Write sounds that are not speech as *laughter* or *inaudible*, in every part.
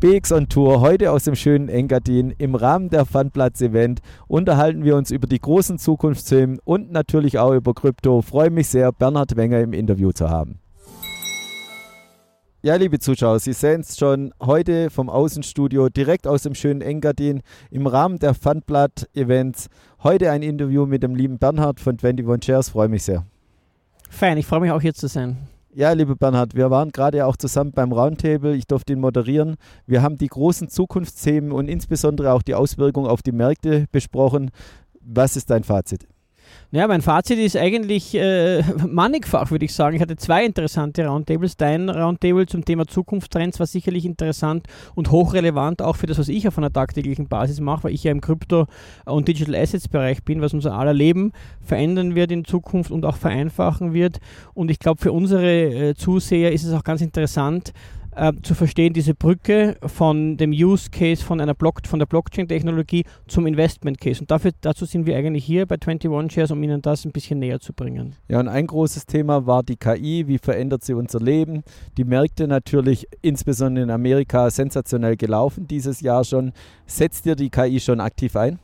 BX on Tour, heute aus dem schönen Engadin. Im Rahmen der Funplatz-Event unterhalten wir uns über die großen Zukunftsthemen und natürlich auch über Krypto. Freue mich sehr, Bernhard Wenger im Interview zu haben. Ja, liebe Zuschauer, Sie sehen es schon heute vom Außenstudio direkt aus dem schönen Engadin im Rahmen der Funblatt-Events. Heute ein Interview mit dem lieben Bernhard von 21 Shares. Freue mich sehr. Fein, ich freue mich auch hier zu sein. Ja, liebe Bernhard, wir waren gerade auch zusammen beim Roundtable. Ich durfte ihn moderieren. Wir haben die großen Zukunftsthemen und insbesondere auch die Auswirkungen auf die Märkte besprochen. Was ist dein Fazit? Ja, mein Fazit ist eigentlich äh, *laughs* mannigfach, würde ich sagen. Ich hatte zwei interessante Roundtables. Dein Roundtable zum Thema Zukunftstrends war sicherlich interessant und hochrelevant auch für das, was ich auf einer tagtäglichen Basis mache, weil ich ja im Krypto- und Digital Assets Bereich bin, was unser aller Leben verändern wird in Zukunft und auch vereinfachen wird. Und ich glaube, für unsere äh, Zuseher ist es auch ganz interessant, äh, zu verstehen, diese Brücke von dem Use Case von, einer Block, von der Blockchain-Technologie zum Investment Case. Und dafür, dazu sind wir eigentlich hier bei 21 Shares, um Ihnen das ein bisschen näher zu bringen. Ja, und ein großes Thema war die KI. Wie verändert sie unser Leben? Die Märkte natürlich, insbesondere in Amerika, sensationell gelaufen dieses Jahr schon. Setzt ihr die KI schon aktiv ein?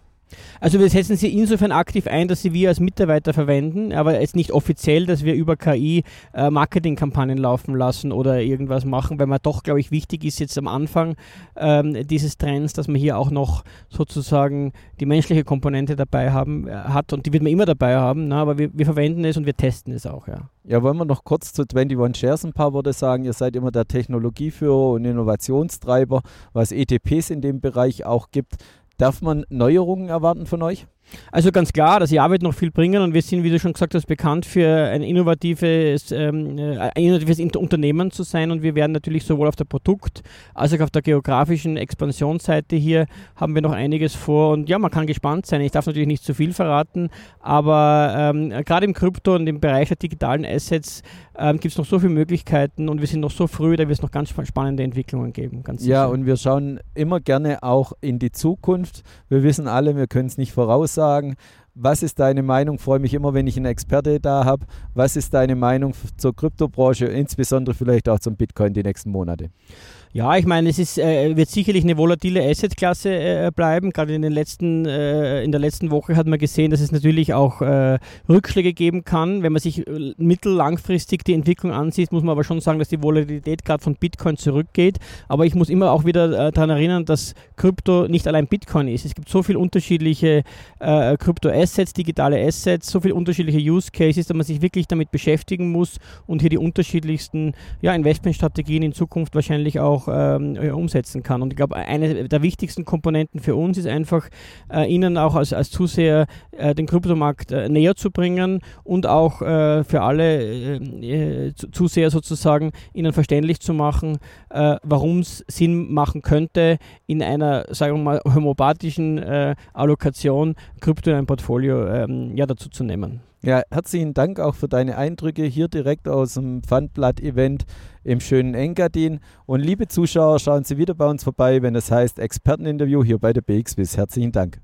Also wir setzen sie insofern aktiv ein, dass sie wir als Mitarbeiter verwenden, aber es nicht offiziell, dass wir über KI äh, Marketingkampagnen laufen lassen oder irgendwas machen, weil man doch, glaube ich, wichtig ist jetzt am Anfang ähm, dieses Trends, dass man hier auch noch sozusagen die menschliche Komponente dabei haben äh, hat und die wird man immer dabei haben, na, aber wir, wir verwenden es und wir testen es auch, ja. Ja, wollen wir noch kurz zu 21 Shares ein paar Worte sagen. Ihr seid immer der Technologieführer und Innovationstreiber, was ETPs in dem Bereich auch gibt. Darf man Neuerungen erwarten von euch? Also ganz klar, das Jahr wird noch viel bringen und wir sind, wie du schon gesagt hast, bekannt für ein innovatives, ähm, äh, ein innovatives Unternehmen zu sein und wir werden natürlich sowohl auf der Produkt- als auch auf der geografischen Expansionsseite hier haben wir noch einiges vor und ja, man kann gespannt sein. Ich darf natürlich nicht zu viel verraten, aber ähm, gerade im Krypto und im Bereich der digitalen Assets ähm, gibt es noch so viele Möglichkeiten und wir sind noch so früh, da wird es noch ganz spannende Entwicklungen geben. ja, und wir schauen immer gerne auch in die Zukunft. Wir wissen alle, wir können es nicht voraussagen. Was ist deine Meinung? Freue mich immer, wenn ich einen Experte da habe. Was ist deine Meinung zur Kryptobranche, insbesondere vielleicht auch zum Bitcoin die nächsten Monate? Ja, ich meine, es ist, äh, wird sicherlich eine volatile Assetklasse äh, bleiben. Gerade in, den letzten, äh, in der letzten Woche hat man gesehen, dass es natürlich auch äh, Rückschläge geben kann. Wenn man sich äh, mittellangfristig die Entwicklung ansieht, muss man aber schon sagen, dass die Volatilität gerade von Bitcoin zurückgeht. Aber ich muss immer auch wieder äh, daran erinnern, dass Krypto nicht allein Bitcoin ist. Es gibt so viele unterschiedliche Krypto-Assets, digitale Assets, so viele unterschiedliche Use Cases, dass man sich wirklich damit beschäftigen muss und hier die unterschiedlichsten ja, Investmentstrategien in Zukunft wahrscheinlich auch auch ähm, umsetzen kann. Und ich glaube, eine der wichtigsten Komponenten für uns ist einfach, äh, Ihnen auch als, als Zuseher äh, den Kryptomarkt äh, näher zu bringen und auch äh, für alle äh, äh, Zuseher sozusagen Ihnen verständlich zu machen, warum es Sinn machen könnte, in einer, sagen wir mal, homöopathischen Allokation Krypto in ein Portfolio ähm, ja, dazu zu nehmen. Ja, herzlichen Dank auch für deine Eindrücke hier direkt aus dem Pfandblatt-Event im schönen Engadin. Und liebe Zuschauer, schauen Sie wieder bei uns vorbei, wenn es heißt Experteninterview hier bei der BXWIS. Herzlichen Dank.